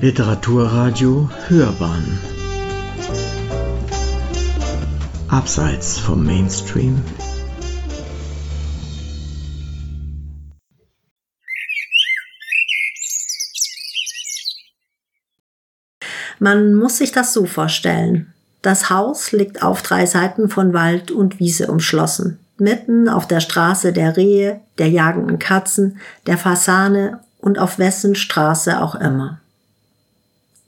Literaturradio Hörbahn Abseits vom Mainstream Man muss sich das so vorstellen. Das Haus liegt auf drei Seiten von Wald und Wiese umschlossen. Mitten auf der Straße der Rehe, der jagenden Katzen, der Fasane und auf wessen Straße auch immer.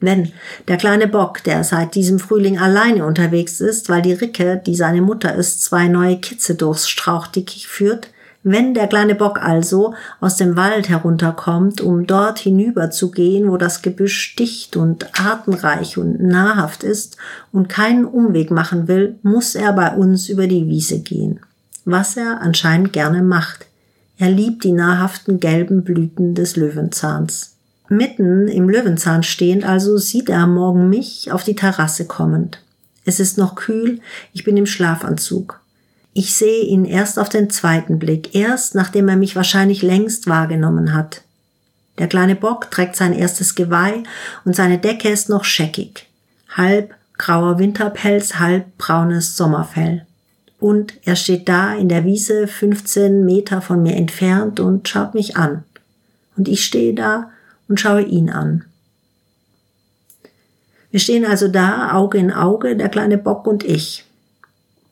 Wenn der kleine Bock, der seit diesem Frühling alleine unterwegs ist, weil die Ricke, die seine Mutter ist, zwei neue Kitze durchs Strauchdickicht führt, wenn der kleine Bock also aus dem Wald herunterkommt, um dort hinüber zu gehen, wo das Gebüsch dicht und artenreich und nahrhaft ist und keinen Umweg machen will, muss er bei uns über die Wiese gehen. Was er anscheinend gerne macht. Er liebt die nahrhaften gelben Blüten des Löwenzahns. Mitten im Löwenzahn stehend also sieht er am Morgen mich auf die Terrasse kommend. Es ist noch kühl, ich bin im Schlafanzug. Ich sehe ihn erst auf den zweiten Blick, erst nachdem er mich wahrscheinlich längst wahrgenommen hat. Der kleine Bock trägt sein erstes Geweih und seine Decke ist noch scheckig. Halb grauer Winterpelz, halb braunes Sommerfell. Und er steht da in der Wiese 15 Meter von mir entfernt und schaut mich an. Und ich stehe da und schaue ihn an. Wir stehen also da, Auge in Auge, der kleine Bock und ich.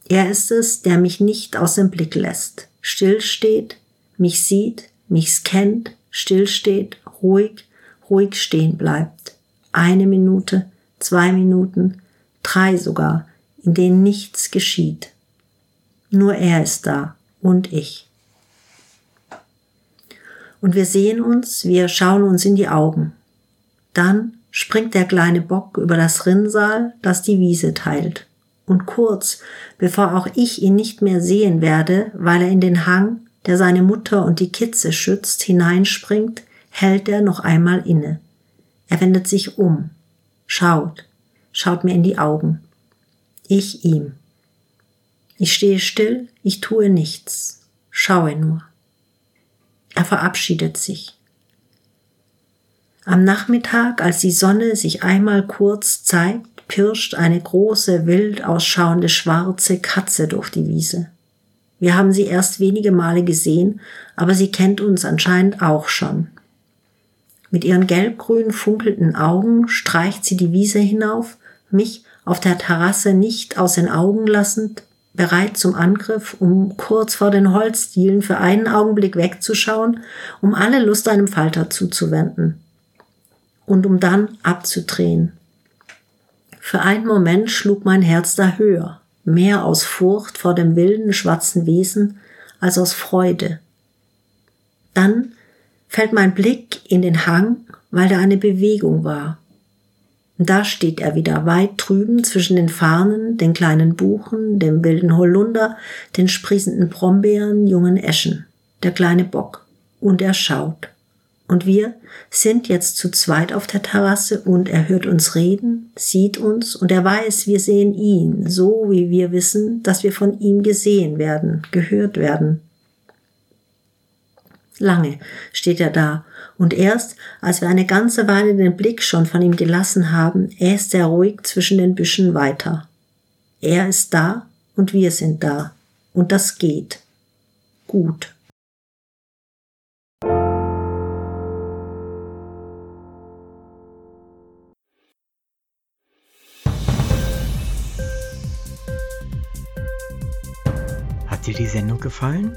Er ist es, der mich nicht aus dem Blick lässt, still steht, mich sieht, mich scannt, still steht, ruhig, ruhig stehen bleibt. Eine Minute, zwei Minuten, drei sogar, in denen nichts geschieht. Nur er ist da und ich und wir sehen uns, wir schauen uns in die Augen. Dann springt der kleine Bock über das Rinnsal, das die Wiese teilt. Und kurz, bevor auch ich ihn nicht mehr sehen werde, weil er in den Hang, der seine Mutter und die Kitze schützt, hineinspringt, hält er noch einmal inne. Er wendet sich um, schaut, schaut mir in die Augen. Ich ihm. Ich stehe still, ich tue nichts, schaue nur. Er verabschiedet sich. Am Nachmittag, als die Sonne sich einmal kurz zeigt, pirscht eine große, wild ausschauende schwarze Katze durch die Wiese. Wir haben sie erst wenige Male gesehen, aber sie kennt uns anscheinend auch schon. Mit ihren gelbgrün funkelnden Augen streicht sie die Wiese hinauf, mich auf der Terrasse nicht aus den Augen lassend, bereit zum Angriff, um kurz vor den Holzdielen für einen Augenblick wegzuschauen, um alle Lust einem Falter zuzuwenden und um dann abzudrehen. Für einen Moment schlug mein Herz da höher, mehr aus Furcht vor dem wilden schwarzen Wesen als aus Freude. Dann fällt mein Blick in den Hang, weil da eine Bewegung war, da steht er wieder weit drüben zwischen den Farnen, den kleinen Buchen, dem wilden Holunder, den sprießenden Brombeeren, jungen Eschen, der kleine Bock. Und er schaut. Und wir sind jetzt zu zweit auf der Terrasse und er hört uns reden, sieht uns und er weiß, wir sehen ihn, so wie wir wissen, dass wir von ihm gesehen werden, gehört werden. Lange steht er da und erst, als wir eine ganze Weile den Blick schon von ihm gelassen haben, äst er ruhig zwischen den Büschen weiter. Er ist da und wir sind da. Und das geht. Gut. Hat dir die Sendung gefallen?